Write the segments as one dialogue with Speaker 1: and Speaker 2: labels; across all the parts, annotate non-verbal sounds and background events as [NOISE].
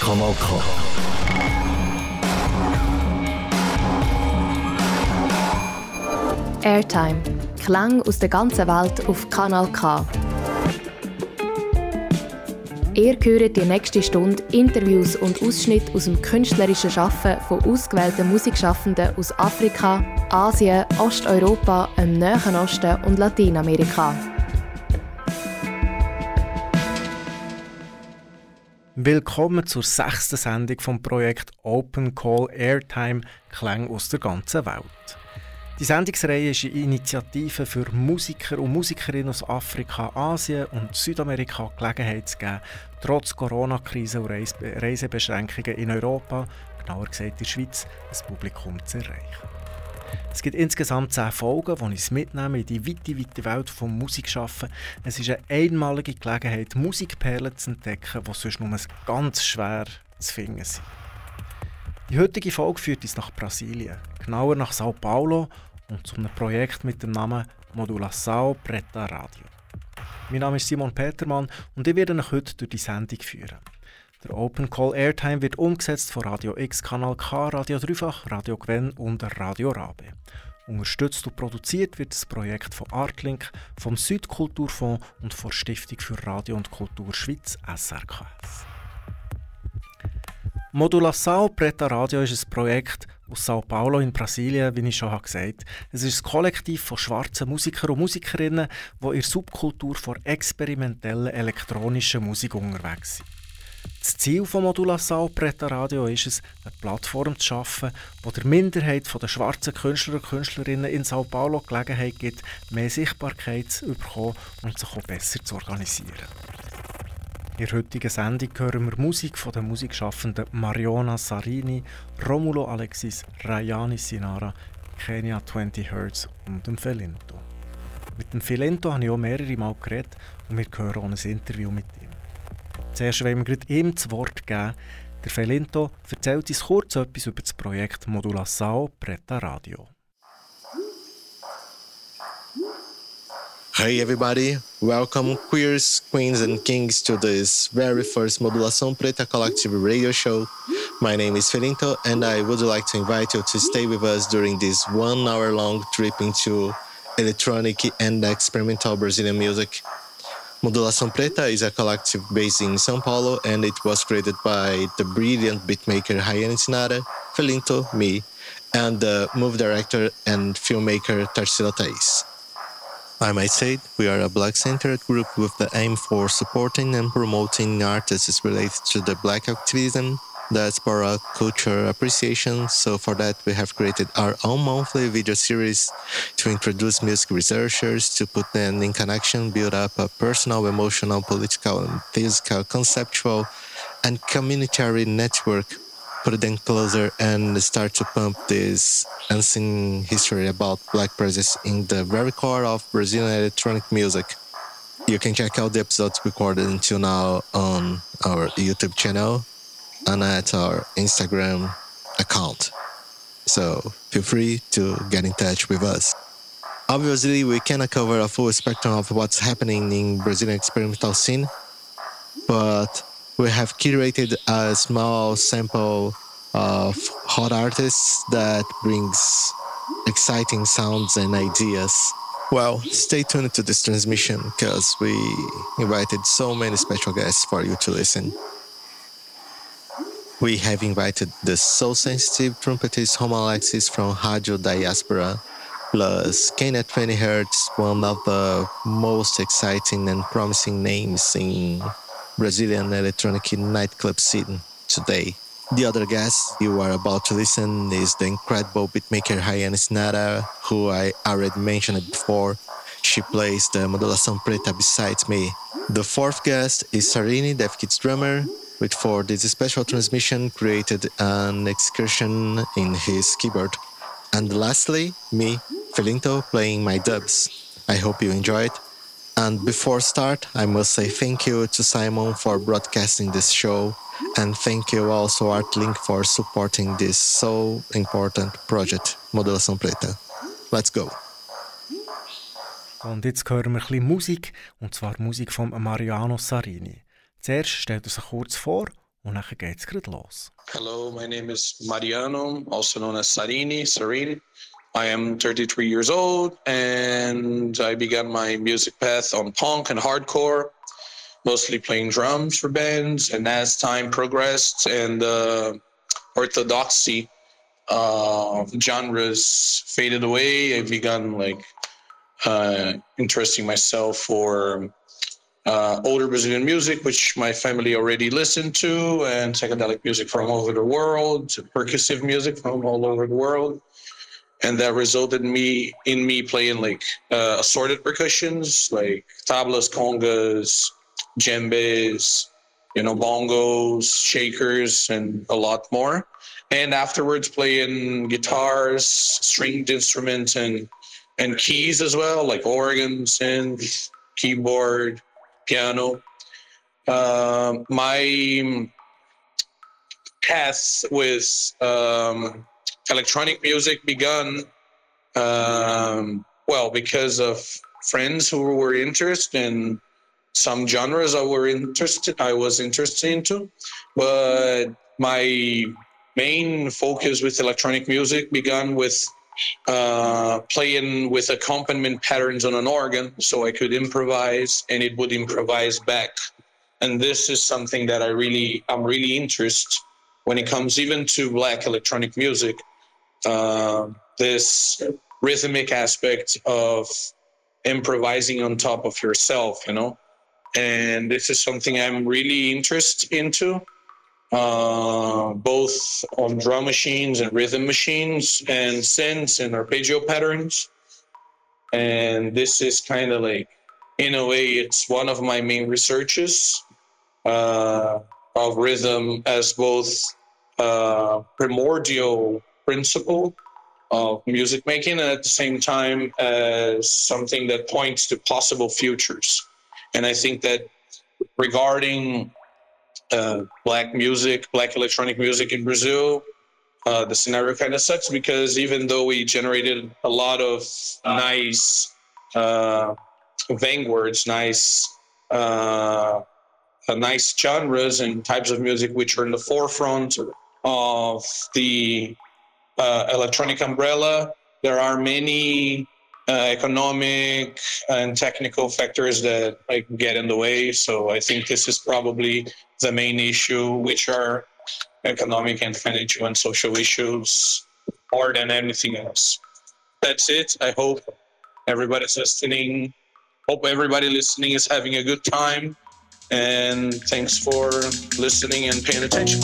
Speaker 1: Kanal K.
Speaker 2: Airtime. Klang aus der ganzen Welt auf Kanal K. Ihr hört die nächste Stunde Interviews und Ausschnitte aus dem künstlerischen Schaffen von ausgewählten Musikschaffenden aus Afrika, Asien, Osteuropa, dem Nahen Osten und Lateinamerika.
Speaker 3: Willkommen zur sechsten Sendung vom Projekt Open Call Airtime Klang aus der ganzen Welt. Die Sendungsreihe ist eine Initiative für Musiker und Musikerinnen aus Afrika, Asien und Südamerika Gelegenheit zu geben, trotz Corona-Krise und Reisebeschränkungen in Europa, genauer gesagt in der Schweiz, ein Publikum zu erreichen. Es gibt insgesamt zehn Folgen, die uns mitnehmen in die weite, weite Welt des Musikschaffen. Es ist eine einmalige Gelegenheit, Musikperlen zu entdecken, die sonst nur ganz schwer zu finden sind. Die heutige Folge führt uns nach Brasilien, genauer nach Sao Paulo und zu einem Projekt mit dem Namen Modulação Preta Radio. Mein Name ist Simon Petermann und ich werde euch heute durch die Sendung führen. Der Open Call Airtime wird umgesetzt von Radio X, Kanal K, Radio Dreifach, Radio Gwen und Radio Rabe. Unterstützt und produziert wird das Projekt von Artlink, vom Südkulturfonds und von Stiftung für Radio und Kultur Schweiz SRKS. Modulação Preta Radio ist ein Projekt aus Sao Paulo in Brasilien, wie ich schon gesagt habe. Es ist ein Kollektiv von schwarzen Musikern und Musikerinnen, die in der Subkultur vor experimentellen elektronischen Musik unterwegs sind. Das Ziel von Modulação Preta Radio ist es, eine Plattform zu schaffen, die der Minderheit der schwarzen Künstler und Künstlerinnen in Sao Paulo Gelegenheit gibt, mehr Sichtbarkeit zu bekommen und sich auch besser zu organisieren. In der heutigen Sendung hören wir Musik von den Musikschaffenden Mariona Sarini, Romulo Alexis, Rayani Sinara, Kenya 20 Hertz und dem Felinto. Mit dem Felinto habe ich auch mehrere Mal geredet und wir hören auch ein Interview mit ihm. Zuerst wollen wir ihm das Wort geben. Der Felinto erzählt uns kurz etwas über das Projekt Modulação Preta Radio.
Speaker 4: Hey everybody, welcome queers, queens and kings to this very first Modulação Preta Collective radio show. My name is Felinto and I would like to invite you to stay with us during this one hour long trip into electronic and experimental Brazilian music. Modulação Preta is a collective based in São Paulo and it was created by the brilliant beatmaker Rayane Sinara, Felinto, me, and the move director and filmmaker Tarsila Thais. I might say we are a black centered group with the aim for supporting and promoting artists related to the black activism, diaspora culture appreciation. So for that, we have created our own monthly video series to introduce music researchers, to put them in connection, build up a personal, emotional, political, and physical, conceptual, and communitary network put them closer and start to pump this unseen history about black presence in the very core of Brazilian electronic music. You can check out the episodes recorded until now on our YouTube channel and at our Instagram account. So feel free to get in touch with us. Obviously, we cannot cover a full spectrum of what's happening in Brazilian experimental scene, but we have curated a small sample of hot artists that brings exciting sounds and ideas. Well, stay tuned to this transmission because we invited so many special guests for you to listen. We have invited the so sensitive trumpetist Romulo Alexis from Radio Diaspora, plus Kenya 20 Hertz, one of the most exciting and promising names in Brazilian electronic nightclub scene today. The other guest you are about to listen is the incredible beatmaker Rayane Sinara, who I already mentioned before. She plays the Modulação Preta beside me. The fourth guest is Sarini, Deaf Kids drummer, which for this special transmission created an excursion in his keyboard. And lastly, me, Felinto, playing my dubs. I hope you enjoy it. And before start, I must say thank you to Simon for broadcasting this show, and thank you also Artlink for supporting this so important project, Modulação Preta. Let's go.
Speaker 3: Und jetzt hören wir ein bisschen Musik, und zwar Musik von Mariano Sarini. Zuerst stellt er sich kurz vor und dann geht's gerade los.
Speaker 1: Hello, my name is Mariano, also known as Sarini, Sarin. I am 33 years old and I began my music path on punk and hardcore, mostly playing drums for bands. And as time progressed and the uh, orthodoxy uh, genres faded away, I began like uh, interesting myself for uh, older Brazilian music, which my family already listened to, and psychedelic music from all over the world, percussive music from all over the world and that resulted in me in me playing like uh, assorted percussions like tablas, congas, djembes, you know, bongos, shakers, and a lot more. And afterwards, playing guitars, stringed instruments, and and keys as well, like organs, synth, keyboard, piano. Uh, my path with um, electronic music began, um, well because of friends who were interested in some genres I were interested I was interested into, but my main focus with electronic music began with uh, playing with accompaniment patterns on an organ, so I could improvise and it would improvise back. And this is something that I really I'm really interested when it comes even to black electronic music uh, this rhythmic aspect of improvising on top of yourself, you know. And this is something I'm really interested into, uh, both on drum machines and rhythm machines and synths and arpeggio patterns. And this is kind of like, in a way, it's one of my main researches uh, of rhythm as both uh, primordial principle of music making and at the same time as something that points to possible futures. And I think that regarding uh, black music, black electronic music in Brazil, uh, the scenario kind of sucks because even though we generated a lot of nice uh, vanguards, nice, uh, nice genres and types of music which are in the forefront of the uh, electronic umbrella. There are many Uh, economic and technical factors that like get in the way. So I think this is probably the main issue, which are economic and financial and social issues more than anything else. That's it. I hope everybody's listening. Hope everybody listening is having a good time. And thanks for listening and paying attention.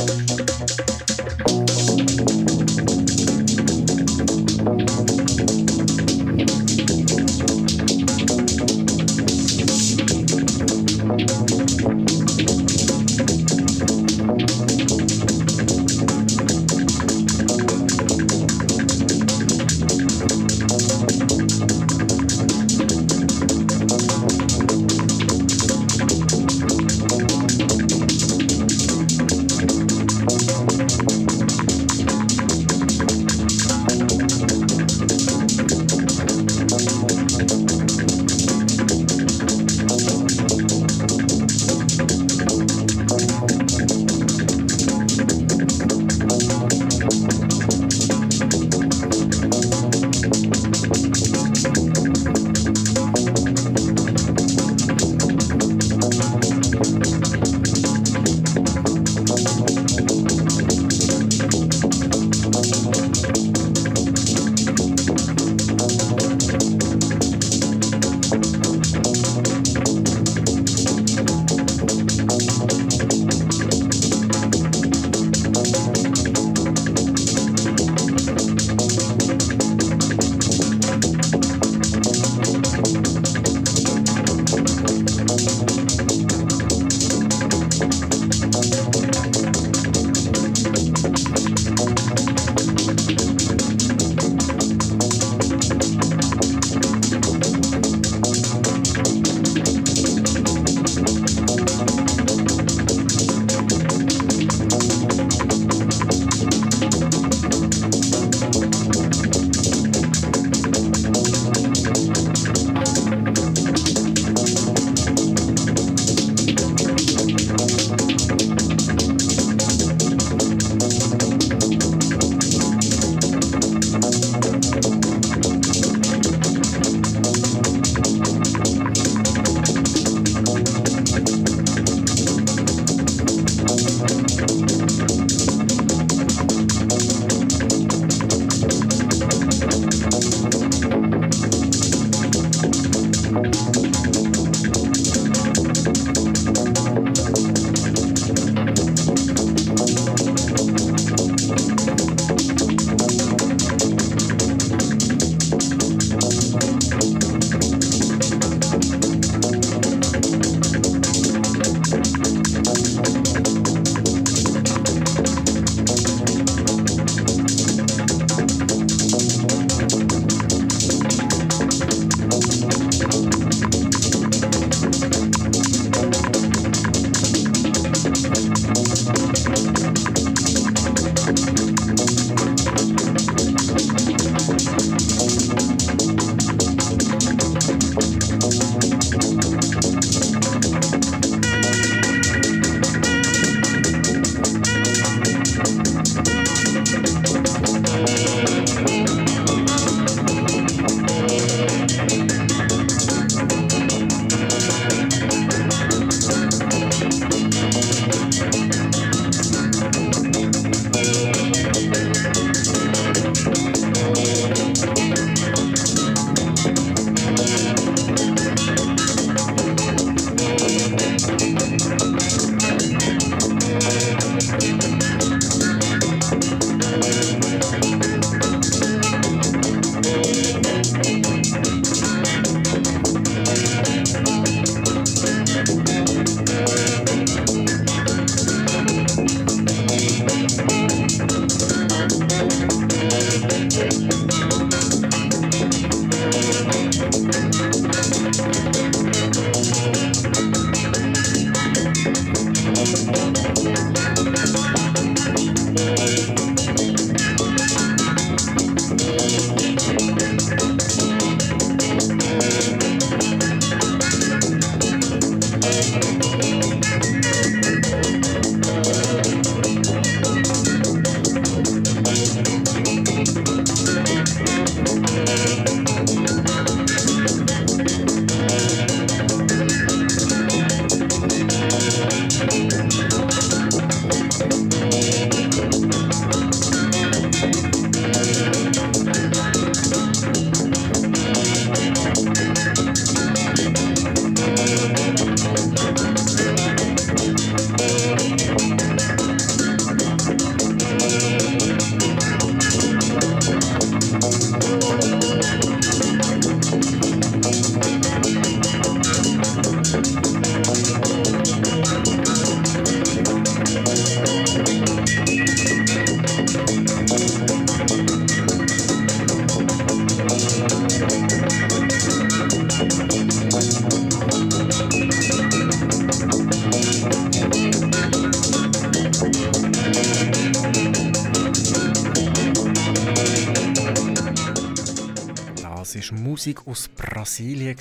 Speaker 3: Musik aus Brasilien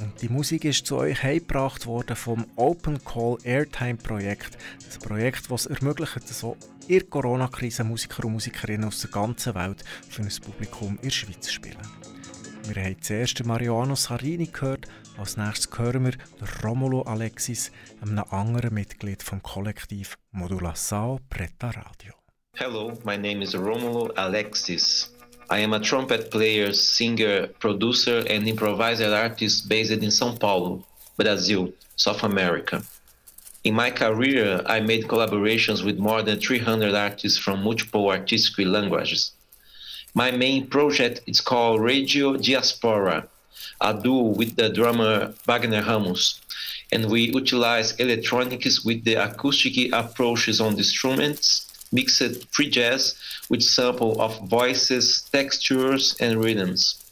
Speaker 3: und die Musik ist zu euch heimgebracht worden vom Open Call Airtime Projekt. Das Projekt, das es ermöglicht, so der Corona-Krise Musiker und Musikerinnen aus der ganzen Welt für ein Publikum in der Schweiz zu spielen. Wir haben zuerst Mariano Sarini gehört, als nächstes hören wir Romulo Alexis, einem anderen Mitglied vom Kollektiv Modulação Preta Radio.
Speaker 5: Hello, my name is Romulo Alexis. I am a trumpet player, singer, producer, and improviser artist based in São Paulo, Brazil, South America. In my career, I made collaborations with more than 300 artists from multiple artistic languages. My main project is called Radio Diaspora, a duo with the drummer Wagner Ramos, and we utilize electronics with the acoustic approaches on the instruments mixed free jazz with sample of voices, textures, and rhythms.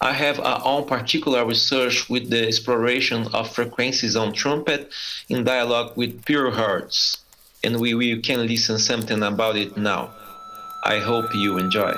Speaker 5: I have our own particular research with the exploration of frequencies on trumpet in dialogue with pure hearts, and we, we can listen something about it now. I hope you enjoy.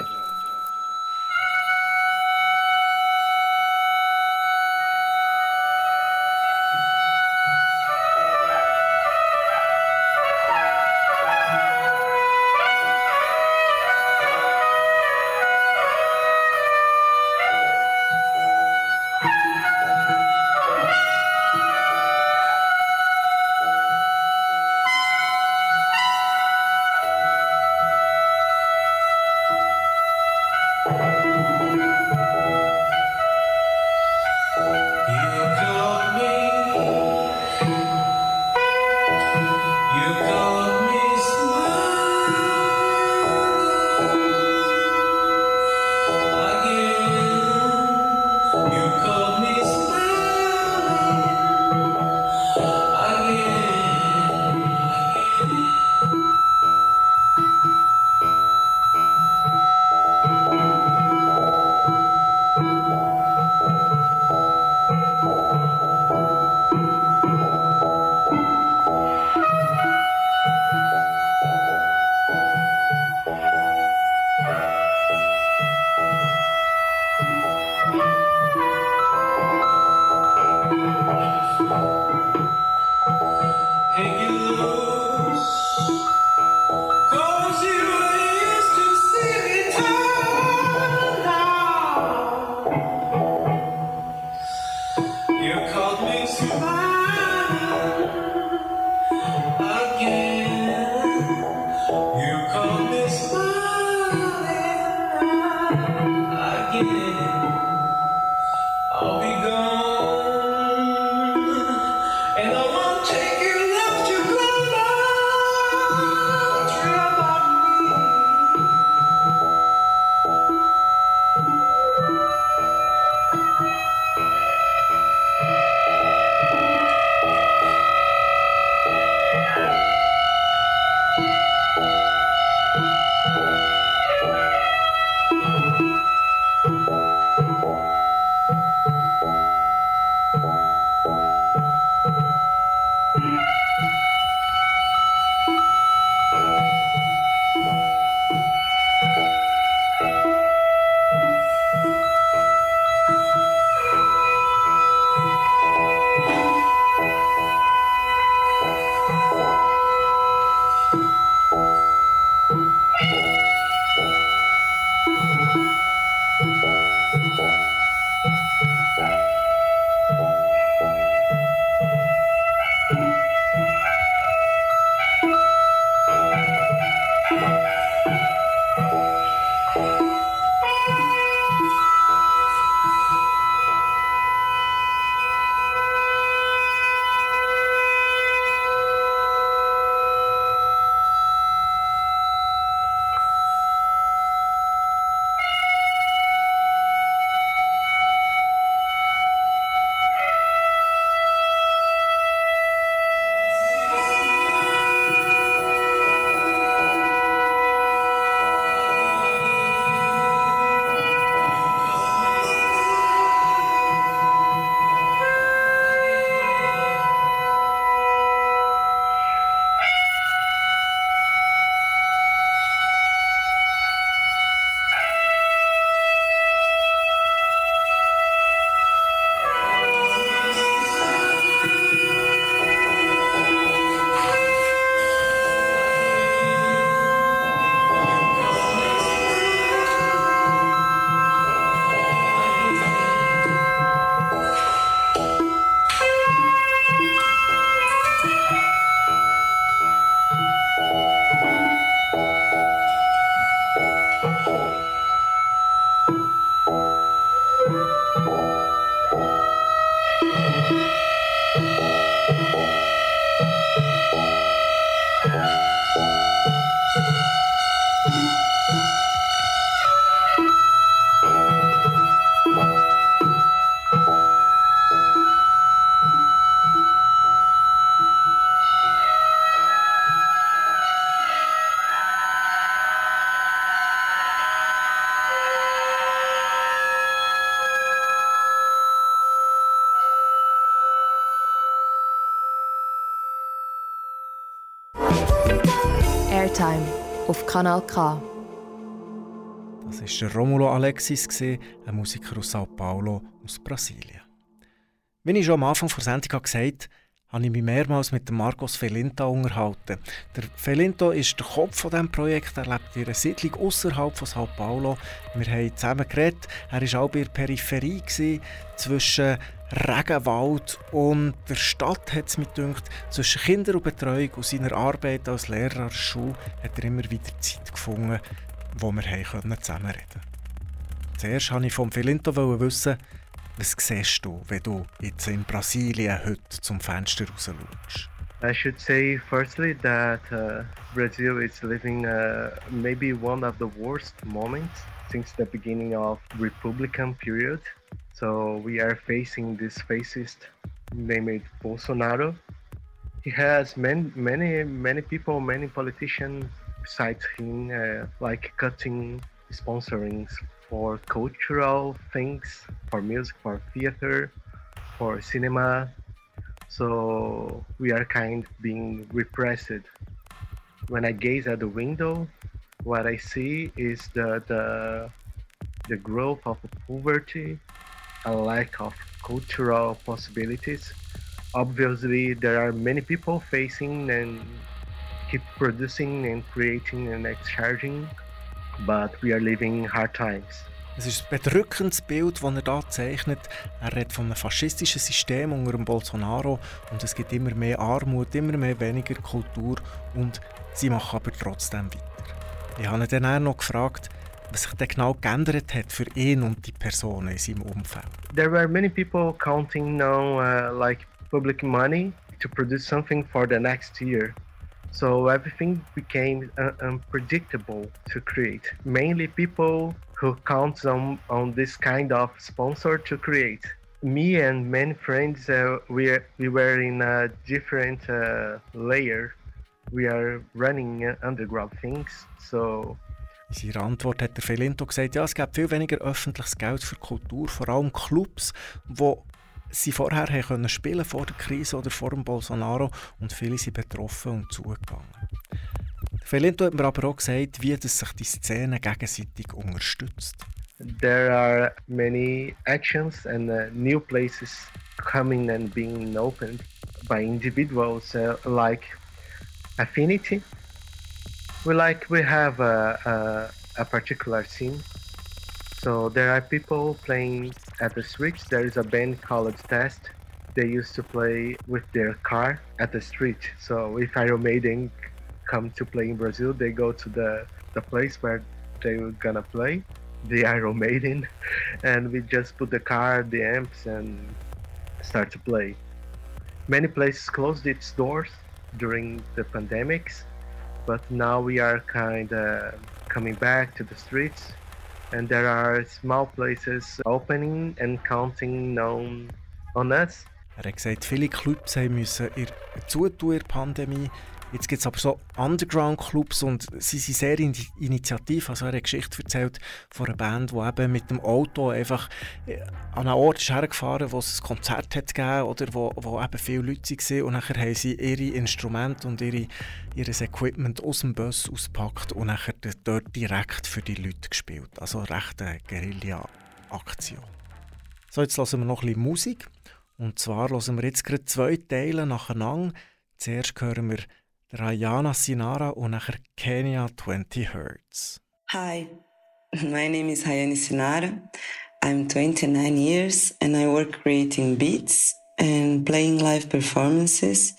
Speaker 2: Airtime auf Kanal K.
Speaker 3: Das war Romulo Alexis, ein Musiker aus Sao Paulo aus Brasilien. Wie ich schon am Anfang der Sendung gesagt habe, habe ich mich mehrmals mit Marcos Felinto unterhalten. Der Felinto ist der Kopf von diesem Projekt. Er lebt in einer Siedlung außerhalb von Sao Paulo. Wir haben zusammen geredet. Er war auch bei der Peripherie zwischen Regenwald und der Stadt, hat es mir gedacht. Zwischen Kinder und Betreuung und seiner Arbeit als Lehrer an der Schule hat er immer wieder Zeit gefunden, wo wir zusammenreden konnten. Zuerst wollte ich vom Felinto wissen, was siehst du, wenn du jetzt in Brasilien heute zum Fenster raus schaust?
Speaker 6: I should say firstly that uh, Brazil is living uh, maybe one of the worst moments since the beginning of Republican period. So we are facing this fascist named Bolsonaro. He has many, many, many people, many politicians besides him, uh, like cutting sponsorings for cultural things, for music, for theater, for cinema. So we are kind of being repressed. When I gaze at the window, what I see is the the, the growth of poverty, a lack of cultural possibilities. Obviously, there are many people facing and keep producing and creating and exchanging but we are living hard times.
Speaker 3: Es ist ein bedrückendes Bild, das er hier zeichnet. Er redet von einem faschistischen System unter dem Bolsonaro und es gibt immer mehr Armut, immer mehr weniger Kultur und sie machen aber trotzdem weiter. Ich habe ihn dann noch gefragt, was sich denn genau geändert hat für ihn und die Personen in seinem Umfeld.
Speaker 6: There were many people counting now uh, like public money to produce something for the next year. So everything became uh, unpredictable to create. Mainly people who count on, on this kind of sponsor to create. Me and many friends, uh, we, we were in a different uh, layer. We are running underground things, so
Speaker 3: In seiner Antwort hat der Felinto gesagt, ja, es gibt viel weniger öffentliches Geld für Kultur, vor allem Clubs, wo sie vorher haben können spielen vor der Krise oder vor dem Bolsonaro und viele sind betroffen und zugegangen. Felinto hat mir aber auch gesagt, wie das sich die Szene gegenseitig unterstützt.
Speaker 6: There are many actions and uh, new places coming and being opened by individuals uh, like Affinity. We like we have a, a, a particular scene So there are people playing at the streets. There is a band called Test. They used to play with their car at the street. So if Iron Maiden come to play in Brazil, they go to the, the place where they were gonna play, the [LAUGHS] Iron Maiden, and we just put the car, the amps, and start to play. Many places closed its doors during the pandemics, but now we are kind of coming back to the streets and there are small places opening and counting on, on us.
Speaker 3: Er hat gesagt, viele Clubs haben müssen ihr zutun in der Pandemie. Jetzt gibt es aber so Underground-Clubs und sie sind sehr initiativ. Also er hat eine Geschichte erzählt von einer Band, die eben mit dem Auto einfach äh, an einen Ort ist hergefahren, wo es ein Konzert hat gegeben oder wo, wo eben viele Leute waren. Und dann haben sie ihre Instrumente und ihre, ihr Equipment aus dem Bus ausgepackt und dann dort direkt für die Leute gespielt. Also eine Guerilla-Aktion. So, jetzt hören wir noch ein bisschen Musik. Und zwar hören wir jetzt gerade zwei Teile nacheinander. Zuerst hören wir Rayana Sinara und nachher Kenya 20 Hertz.
Speaker 7: Hi, [LAUGHS] my name is Rayane Sinara. I'm 29 years and I work creating beats and playing live performances,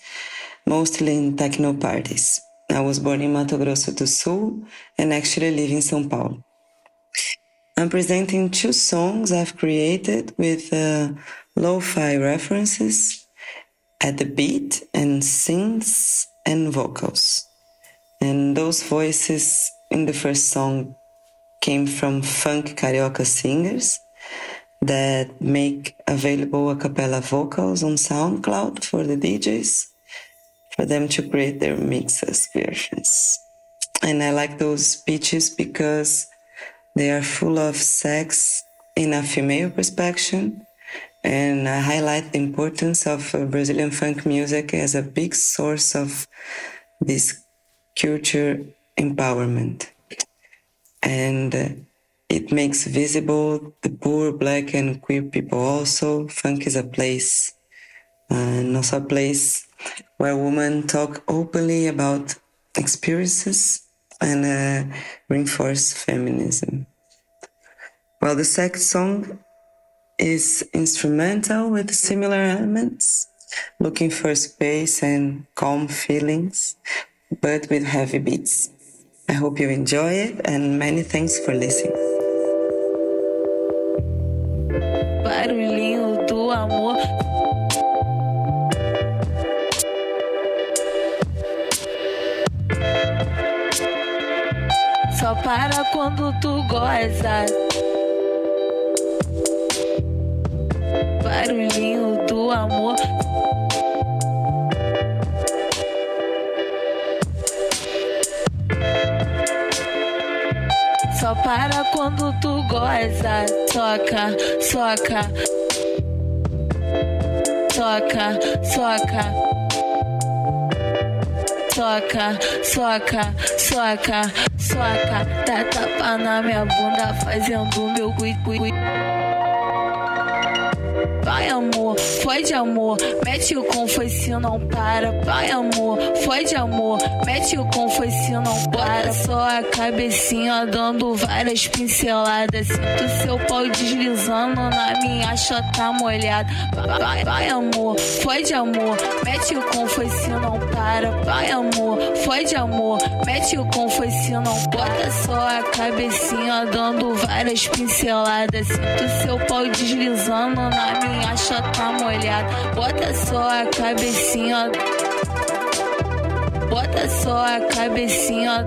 Speaker 7: mostly in techno parties. I was born in Mato Grosso do Sul and actually live in São Paulo. I'm presenting two songs I've created with uh, lo-fi references at the beat and synths and vocals. And those voices in the first song came from funk carioca singers that make available a cappella vocals on SoundCloud for the DJs for them to create their mixes versions. And I like those pitches because they are full of sex in a female perspective and I highlight the importance of uh, Brazilian funk music as a big source of this culture empowerment. And uh, it makes visible the poor, black, and queer people also. Funk is a place, and also a place where women talk openly about experiences and uh, reinforce feminism. Well, the second song is instrumental with similar elements, looking for space and calm feelings, but with heavy beats. I hope you enjoy it and many thanks for listening.
Speaker 8: Barulhinho do amor. Só para quando tu. Barulhinho do amor. Só para quando tu goza. Soca, soca. Soca, soca. Soca, soca, soca, soca. Dá tapa na minha bunda, fazendo meu cui, cui, cui. Vai amor, foi de amor, mete o confoice não para. Vai amor, foi de amor, mete o confoice não para. Só a cabecinha dando várias pinceladas. Sinto seu pau deslizando na minha chota molhada. Vai, vai, vai amor, foi de amor, mete o confoice não para. Vai amor, foi de amor, mete o confoice não bota só a cabecinha dando várias pinceladas. Sinto seu pau deslizando na minha chota molhada. Bota só a cabecinha. Bota só a cabecinha.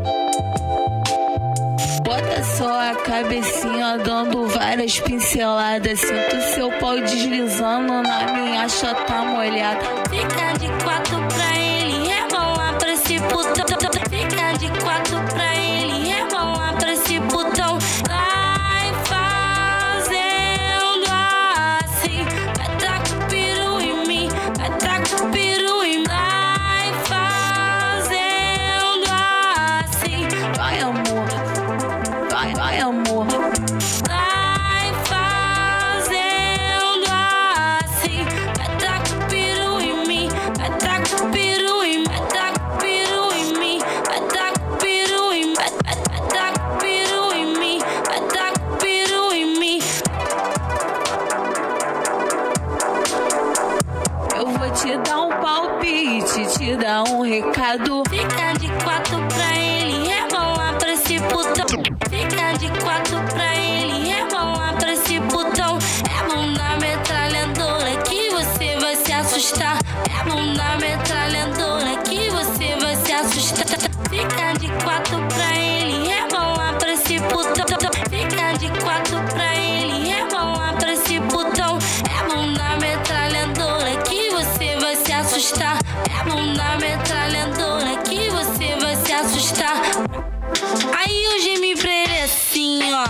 Speaker 8: Bota só a cabecinha dando várias pinceladas. Sinto seu pau deslizando na minha chota molhada. Fica de quatro se puta, fica de quatro pra Fica de quatro pra ele rebolar pra esse putão. É mão da metralhadora que você vai se assustar. É mão da metralhadora que você vai se assustar. Aí eu gemi pra ele assim, ó.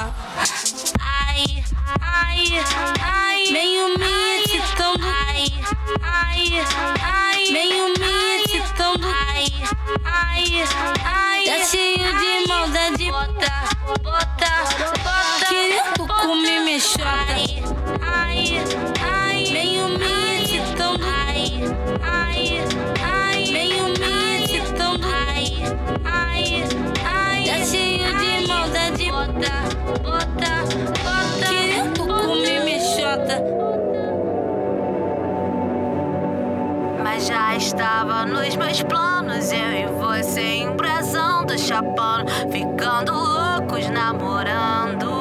Speaker 8: Ai, ai, ai, meio me excitando. Ai, ai, ai, meio me excitando. Ai, ai, ai, tá cheio de maldade. Bota, bota, bota, querendo comer minha chota. Ai, ai, meio me excitando. Ai, ai, ai, meio me excitando. Ai, ai,
Speaker 9: Já estava nos meus planos, eu e você embrasando, chapando, ficando loucos, namorando.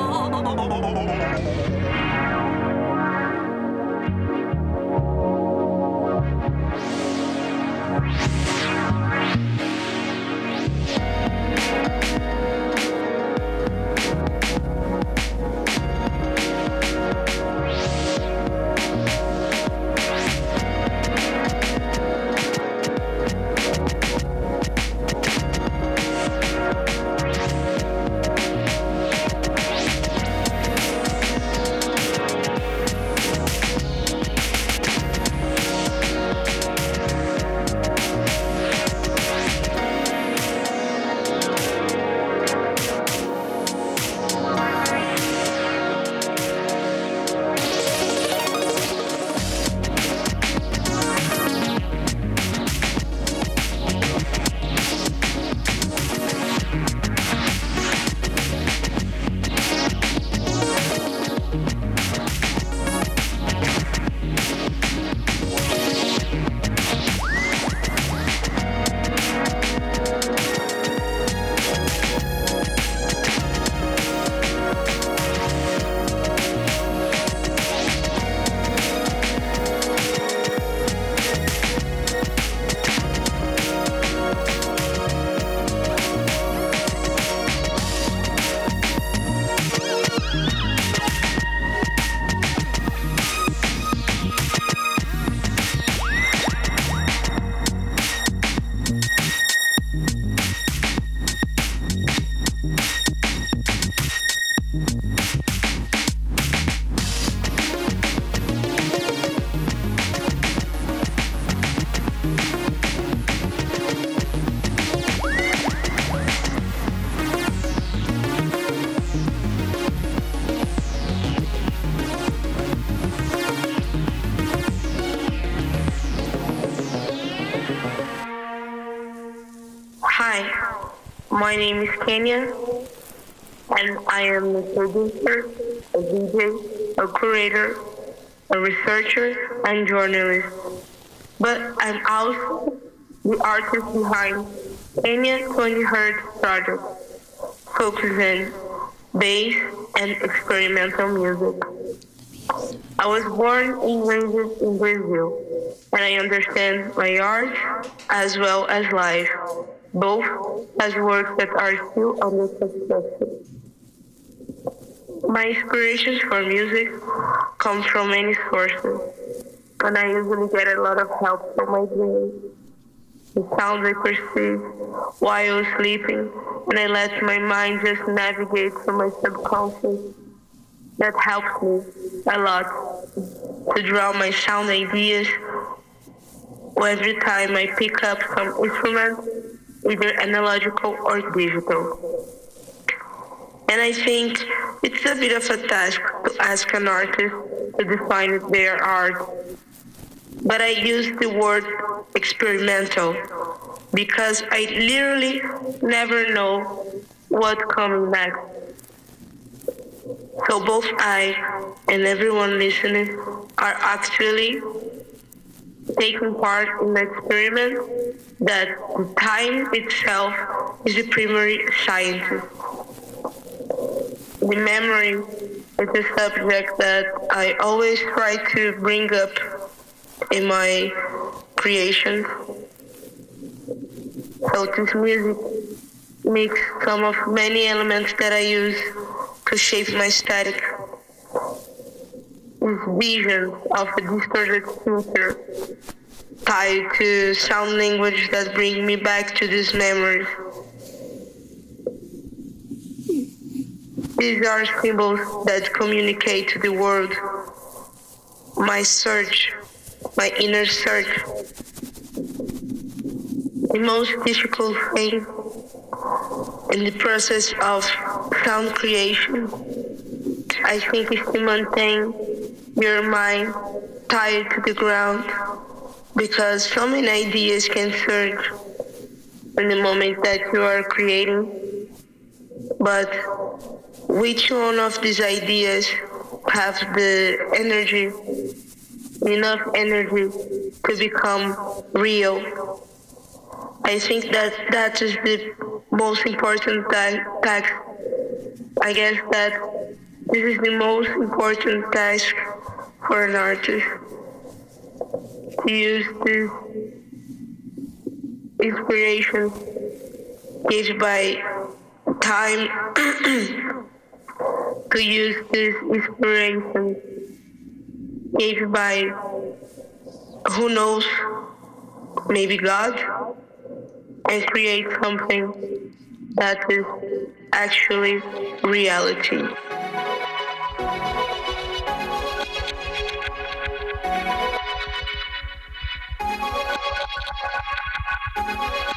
Speaker 10: My name is Kenya, and I am a producer, a DJ, a curator, a researcher, and journalist. But I'm also the artist behind Kenya 20 Hertz project, focusing bass and experimental music. I was born and raised in Brazil, and I understand my art as well as life, both as works that are still under construction. My inspirations for music come from many sources, and I usually get a lot of help from my dreams. The sounds I perceive while sleeping, and I let my mind just navigate through my subconscious. That helps me a lot to draw my sound ideas every time I pick up some instrument, either analogical or digital. And I think it's a bit of a task to ask an artist to define their art. But I use the word experimental because I literally never know what's coming next. So both I and everyone listening are actually taking part in the experiment that time itself is the primary scientist. The memory is a subject that I always try to bring up in my creations. So this music makes some of many elements that I use to shape my static vision of a distorted future tied to sound language that bring me back to these memories. These are symbols that communicate to the world my search, my inner search. The most difficult thing in the process of sound creation, I think, is to maintain your mind tied to the ground because so many ideas can surge in the moment that you are creating. But which one of these ideas have the energy, enough energy to become real? I think that that is the most important task. I guess that this is the most important task for an artist to use this inspiration given by time to use this inspiration given by who knows? Maybe God. And create something that is actually reality.
Speaker 3: Thank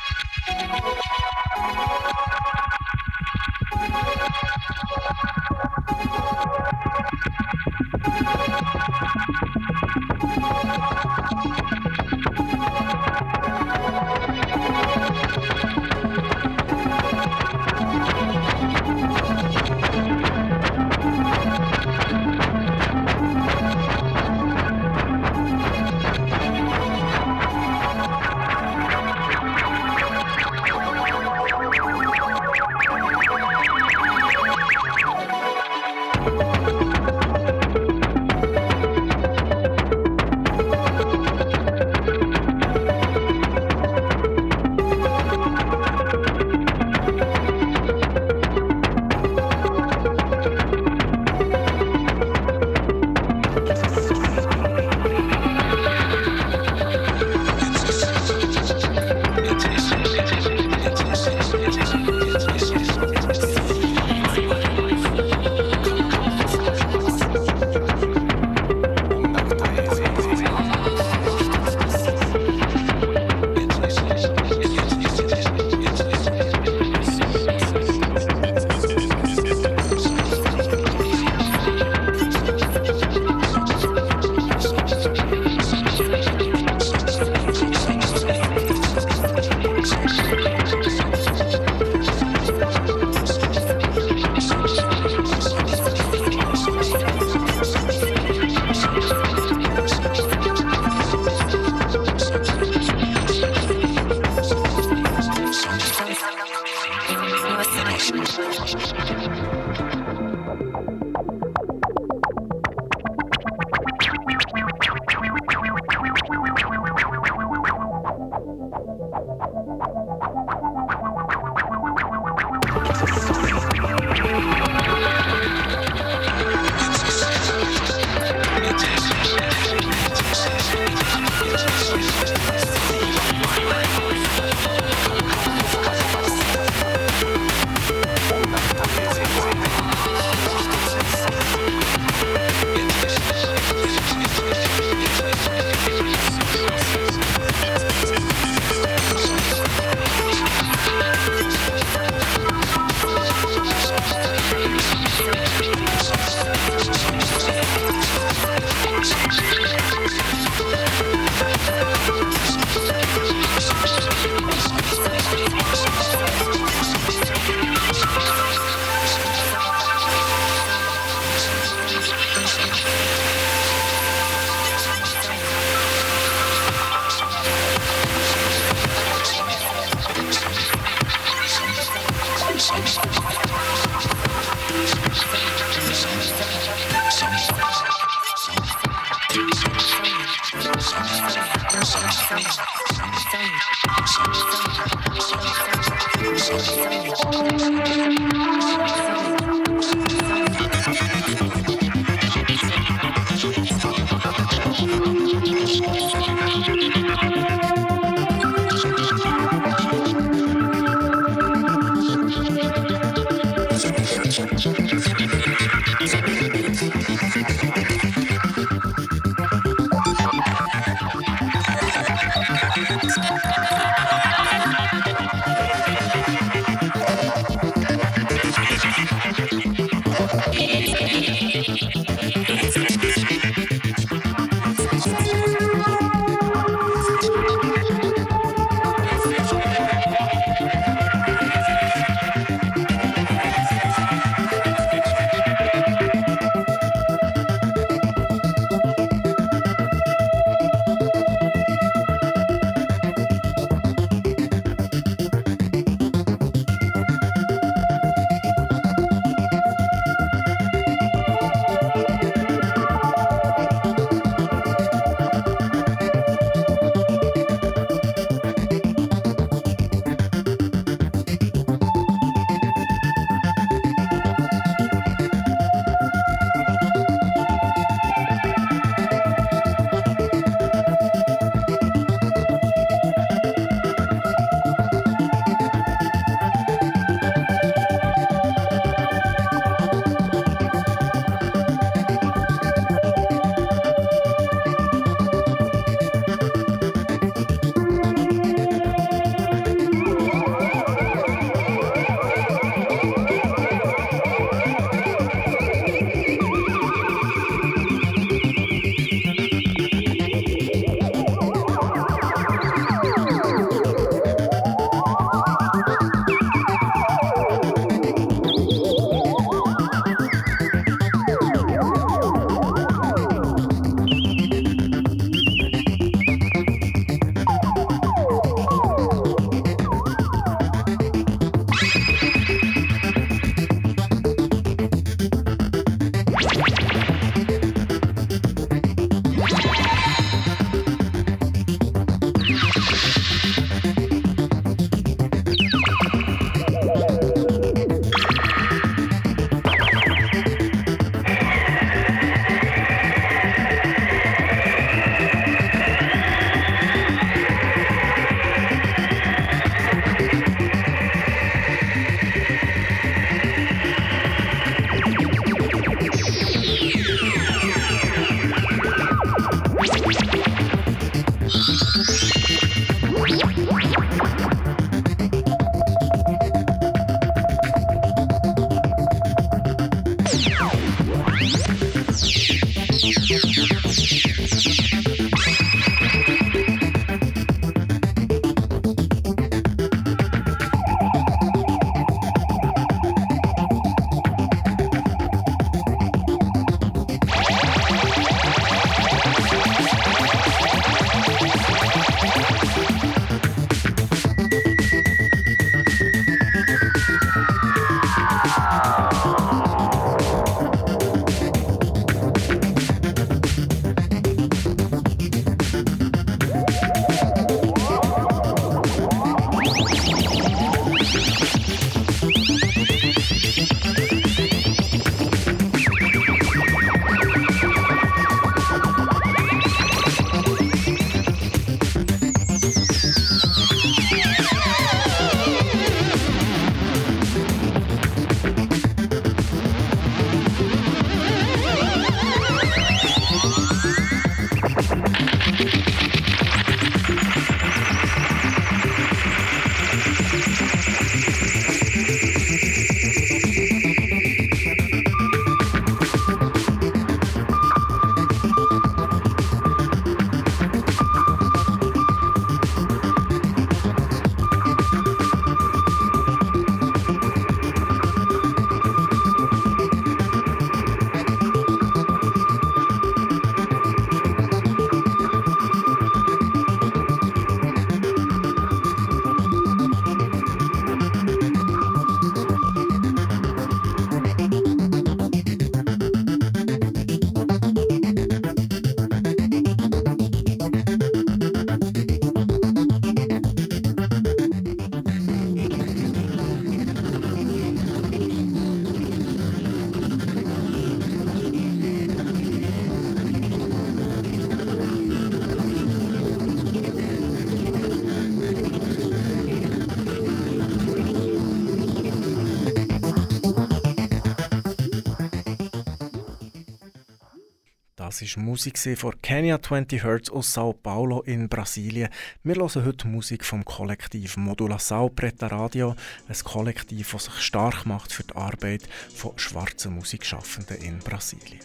Speaker 3: Das ist Musik von Kenya 20 Hertz aus Sao Paulo in Brasilien. Wir hören heute Musik vom Kollektiv Modulação Preta Radio, ein Kollektiv, das sich stark macht für die Arbeit von schwarzen Musikschaffenden in Brasilien.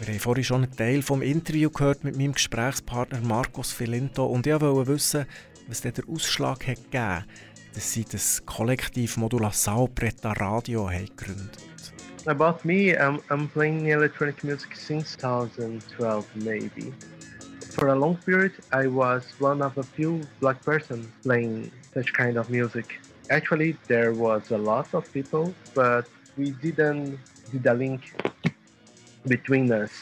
Speaker 3: Wir haben vorhin schon einen Teil vom Interview gehört mit meinem Gesprächspartner Marcos Filinto und ich wollte wissen, was der Ausschlag hat gegeben, dass sie das Kollektiv Modulação Preta Radio haben gegründet
Speaker 6: About me, I'm, I'm playing electronic music since 2012, maybe. For a long period, I was one of a few black persons playing such kind of music. Actually, there was a lot of people, but we didn't did a link between us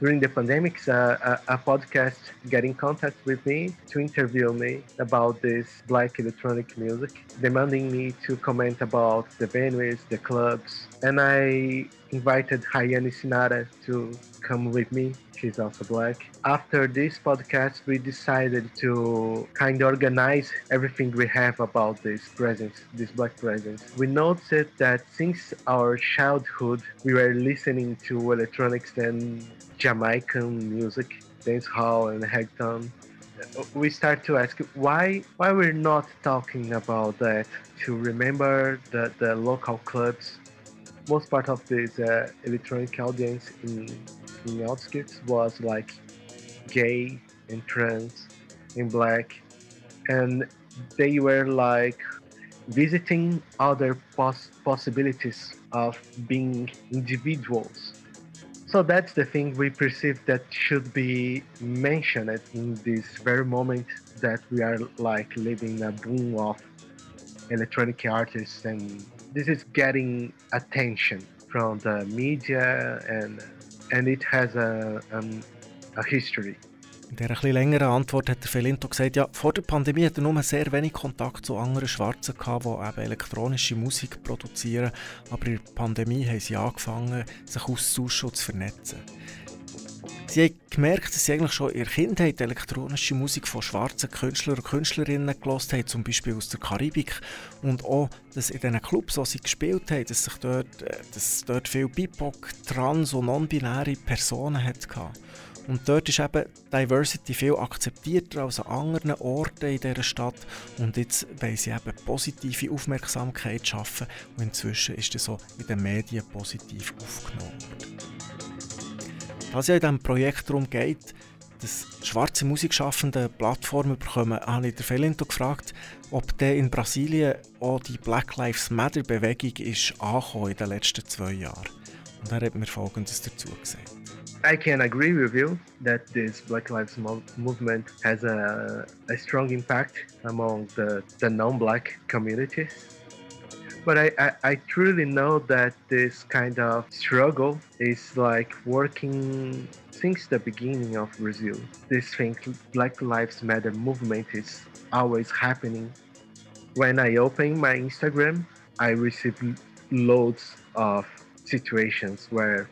Speaker 6: during the pandemic, uh, a, a, podcast get in contact with me to interview me about this black electronic music, demanding me to comment about the venues, the clubs, and I invited Rayane Sinara to come with me. She's also black. After this podcast, we decided to kind of organize everything we have about this presence, this black presence. We noticed that since our childhood, we were listening to electronics and Jamaican music, dancehall and reggaeton, we start to ask why why we're not talking about that to remember the, the local clubs. Most part of this uh, electronic audience in in the outskirts was like gay and trans and black, and they were like visiting other pos- possibilities of being individuals so that's the thing we perceive that should be mentioned in this very moment that we are like living a boom of electronic artists and this is getting attention from the media and and it has a, um, a history.
Speaker 3: In dieser etwas längeren Antwort hat der Felinto gesagt, ja, vor der Pandemie hat er nur sehr wenig Kontakt zu anderen Schwarzen gehabt, die eben elektronische Musik produzieren. Aber in der Pandemie haben sie angefangen, sich auszutauschen und zu vernetzen. Sie haben gemerkt, dass sie eigentlich schon in ihrer Kindheit elektronische Musik von schwarzen Künstlern und Künstlerinnen gelost haben, zum Beispiel aus der Karibik. Und auch, dass in den Clubs, wo sie gespielt haben, dass, sich dort, äh, dass dort viel BIPOC, trans- und non-binäre Personen hatte. Und dort ist eben Diversity viel akzeptierter als an anderen Orten in dieser Stadt. Und jetzt wollen sie eben positive Aufmerksamkeit schaffen. Und inzwischen ist das so in den Medien positiv aufgenommen worden. Da es ja in diesem Projekt darum geht, dass schwarze Musikschaffende Plattformen bekommen, habe ich der Felinto gefragt, ob der in Brasilien auch die Black Lives Matter Bewegung ist angekommen in den letzten zwei Jahren. Und er hat mir Folgendes dazu gesagt.
Speaker 6: I can agree with you that this Black Lives Mo- movement has a, a strong impact among the, the non black communities. But I, I, I, truly know that this kind of struggle is like working since the beginning of Brazil. This thing, Black Lives Matter movement, is always happening. When I open my Instagram, I receive loads of situations where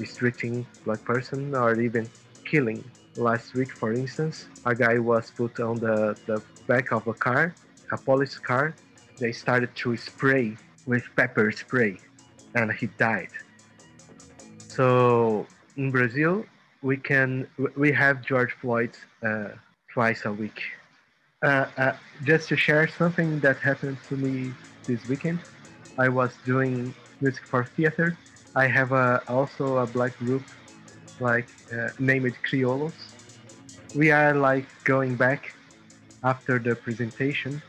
Speaker 6: restricting black person or even killing. Last week, for instance, a guy was put on the, the back of a car, a police car. They started to spray with pepper spray and he died. So in Brazil, we can we have George Floyd uh, twice a week. Uh, uh, just to share something that happened to me this weekend, I was doing music for theater I have a, also a black group like uh, named Criollos. We are like going back after the presentation.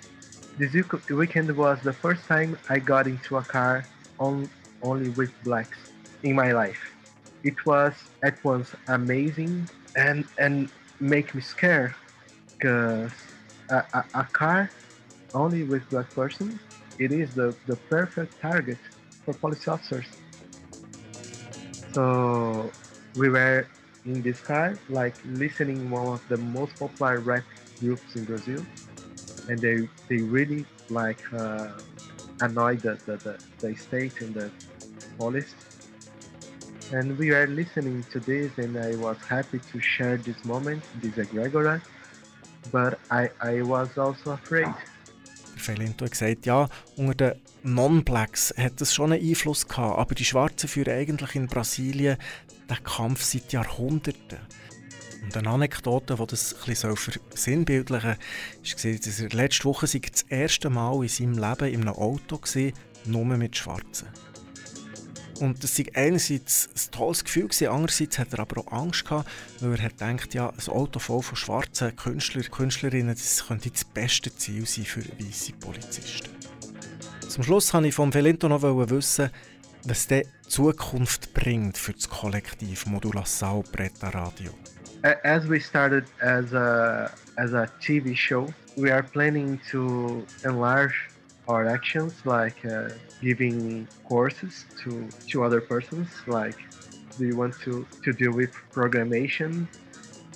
Speaker 6: This weekend was the first time I got into a car on, only with blacks in my life. It was at once amazing and and make me scared because a, a, a car only with black person it is the, the perfect target for police officers so we were in this car, like listening one of the most popular rap groups in Brazil, and they they really like uh, annoyed the, the, the, the state and the police. And we were listening to this, and I was happy to share this moment, this egregora, but I, I was also afraid.
Speaker 3: Felinto hat gesagt, ja, unter Non-Blacks hat das schon einen Einfluss gehabt, aber die Schwarzen führen eigentlich in Brasilien den Kampf seit Jahrhunderten. Und eine Anekdote, die das ein bisschen versinnbildlichen soll, ist, dass er letzte Woche das erste Mal in seinem Leben in einem Auto war, nur mit Schwarzen. Und das war einerseits ein tolles Gefühl, andererseits hat er aber auch Angst gehabt, weil er hat gedacht, ja, ein Auto voll von schwarzen Künstlern, Künstlerinnen, das könnte das beste Ziel sein für weiße Polizisten. Zum Schluss wollte ich Felinto noch wissen, was die Zukunft bringt für das Kollektiv Modulação Preta Radio.
Speaker 6: As we started as a as a TV show, we are planning to enlarge our actions like uh, giving courses to to other persons like do you want to to deal with programmation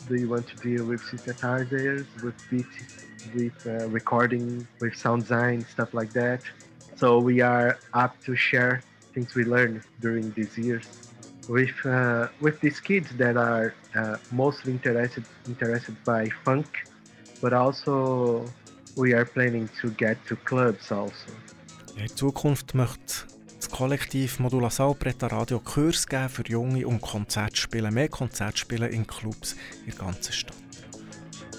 Speaker 6: do you want to deal with synthesizers with beats with uh, recording with sound design stuff like that so we are up to share things we learned during these years with uh, with these kids that are uh, mostly interested interested by funk but also we are planning to get to clubs also
Speaker 3: In Zukunft möchte das Kollektiv Modulação Preta Radio Kurs geben für Junge und Konzerte spielen, mehr Konzerte spielen in Clubs in der ganzen Stadt.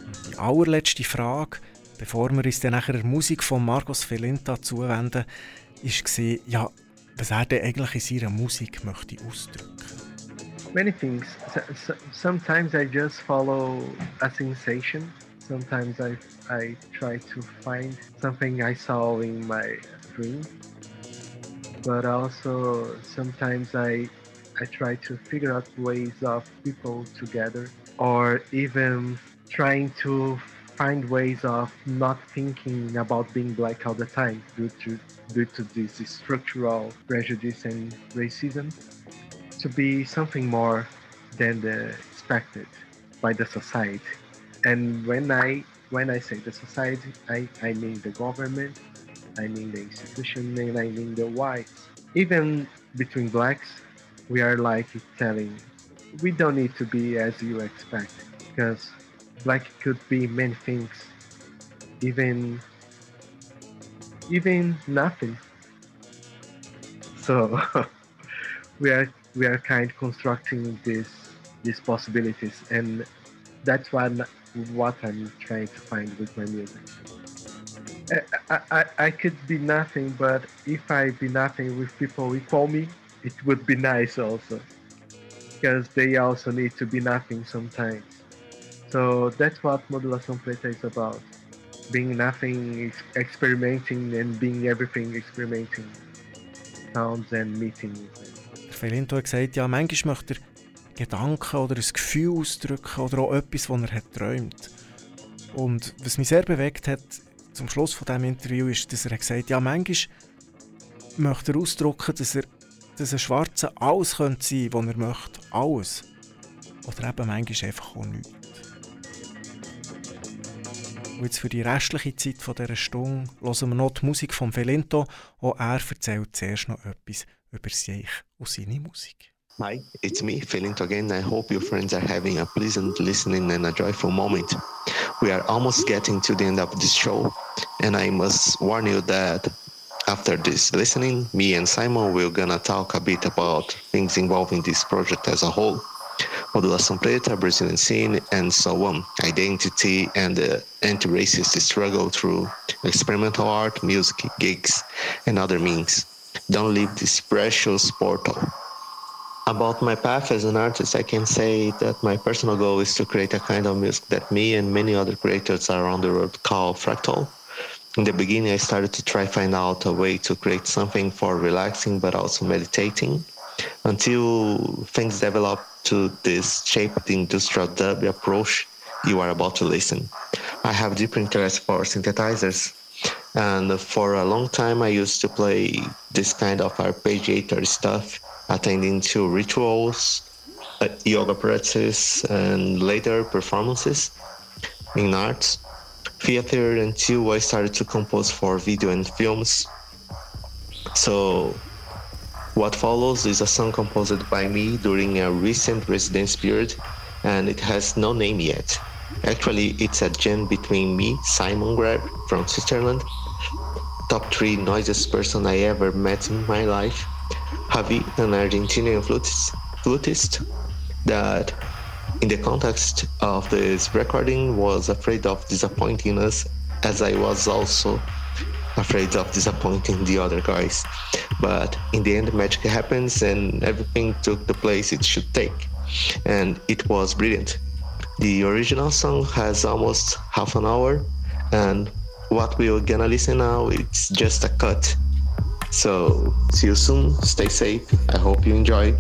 Speaker 3: Und die allerletzte Frage, bevor wir uns dann nachher der Musik von Marcos Felinta zuwenden, war, ja, was er denn eigentlich in seiner Musik möchte ausdrücken.
Speaker 6: Many things. Sometimes I just follow a sensation. Sometimes I I try to find something I saw in my dream. But also sometimes I I try to figure out ways of people together or even trying to find ways of not thinking about being black all the time due to due to this structural prejudice and racism to be something more than the expected by the society and when i when i say the society i i mean the government I mean the institution, and I mean the whites. Even between blacks, we are like telling, we don't need to be as you expect, because black could be many things, even even nothing. So [LAUGHS] we are we are kind of constructing these these possibilities, and that's what what I'm trying to find with my music. I, I, I could be nothing, but if I be nothing with people who call me, it would be nice also. Because they also need to be nothing sometimes. So that's what Modulação Preta is about. Being nothing, experimenting and being everything, experimenting sounds and meetings.
Speaker 3: Felinto hat gesagt, ja, manchmal möchte er Gedanken oder ein Gefühl ausdrücken oder auch etwas, was er hat träumt. Und was mich sehr bewegt hat, zum Schluss von diesem Interview ist, dass er gesagt hat, ja, manchmal möchte er ausdrücken, dass er dass ein Schwarzer alles könnte sein was er möchte. Alles. Oder eben manchmal einfach auch nichts. Und jetzt für die restliche Zeit dieser Stunde hören wir noch die Musik von Felinto. Auch er erzählt zuerst noch etwas über sich und seine Musik.
Speaker 4: Hi, it's me, Felinto again. I hope your friends are having a pleasant listening and a joyful moment. We are almost getting to the end of this show, and I must warn you that after this listening, me and Simon we're gonna talk a bit about things involving this project as a whole. Modulação Preta, Brazilian scene, and so on, identity and the anti-racist struggle through experimental art, music, gigs, and other means. Don't leave this precious portal. About my path as an artist, I can say that my personal goal is to create a kind of music that me and many other creators around the world call fractal. In the beginning, I started to try find out a way to create something for relaxing but also meditating until things developed to this shaped industrial dub approach you are about to listen. I have deep interest for synthesizers and for a long time I used to play this kind of arpeggiator stuff attending to rituals, uh, yoga practices, and later performances in arts, theater, until I started to compose for video and films. So, what follows is a song composed by me during a recent residence period, and it has no name yet. Actually, it's a jam between me, Simon Grab from Switzerland, top three noisiest person I ever met in my life, Javi, an Argentinian flutist, flutist that in the context of this recording was afraid of disappointing us as I was also afraid of disappointing the other guys. But in the end, magic happens and everything took the place it should take. And it was brilliant. The original song has almost half an hour, and what we're gonna listen now it's just a cut. So see you soon, stay safe, I hope you enjoy.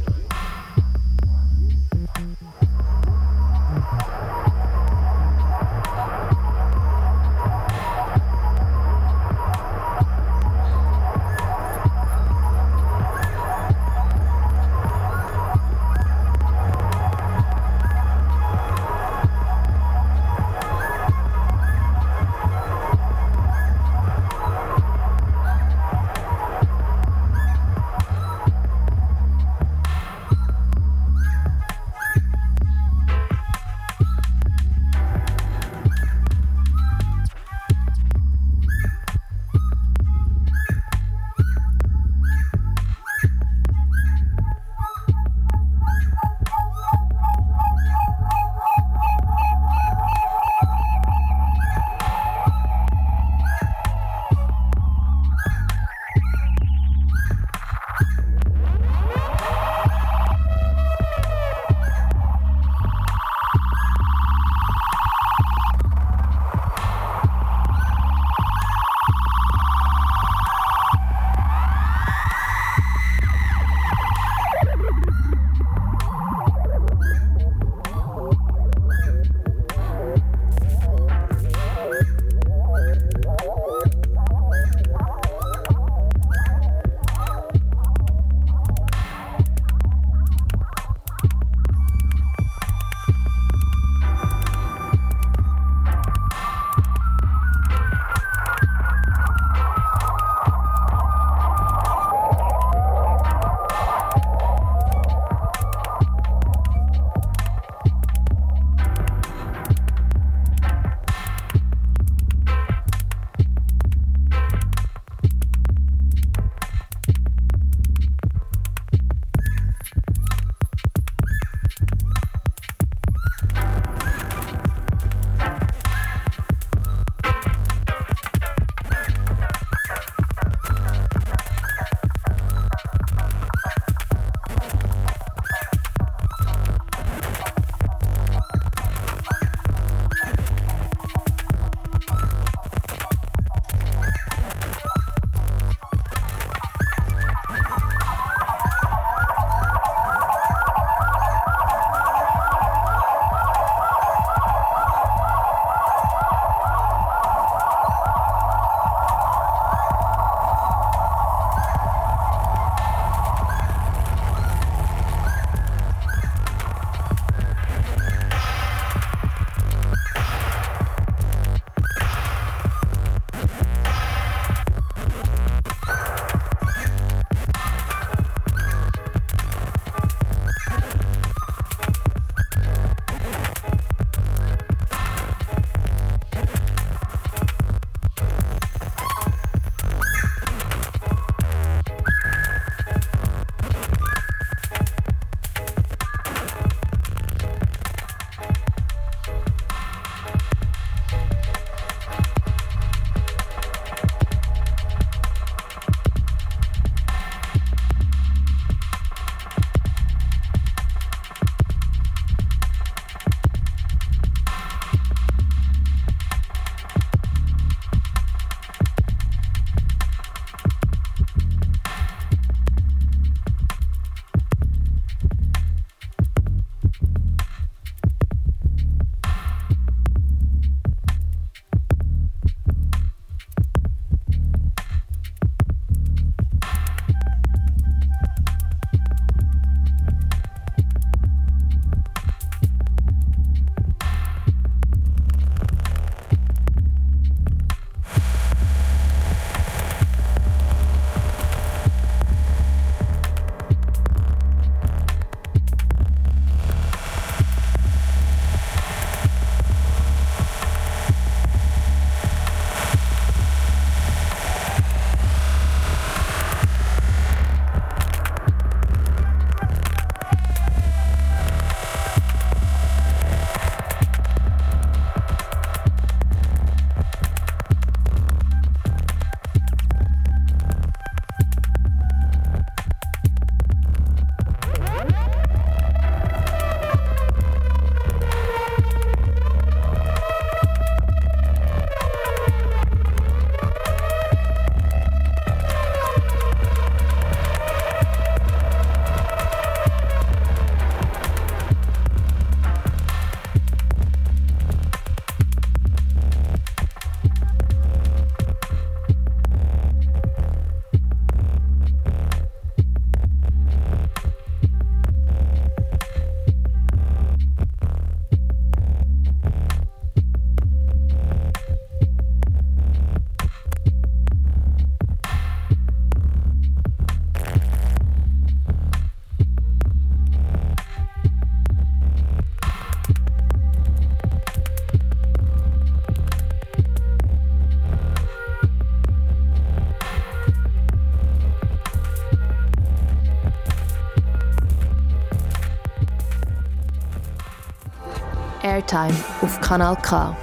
Speaker 2: Airtime auf Kanal K.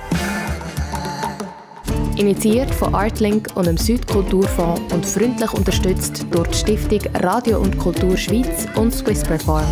Speaker 2: Initiiert von Artlink und dem Südkulturfonds und freundlich unterstützt durch die Stiftung Radio und Kultur Schweiz und Swiss Perform.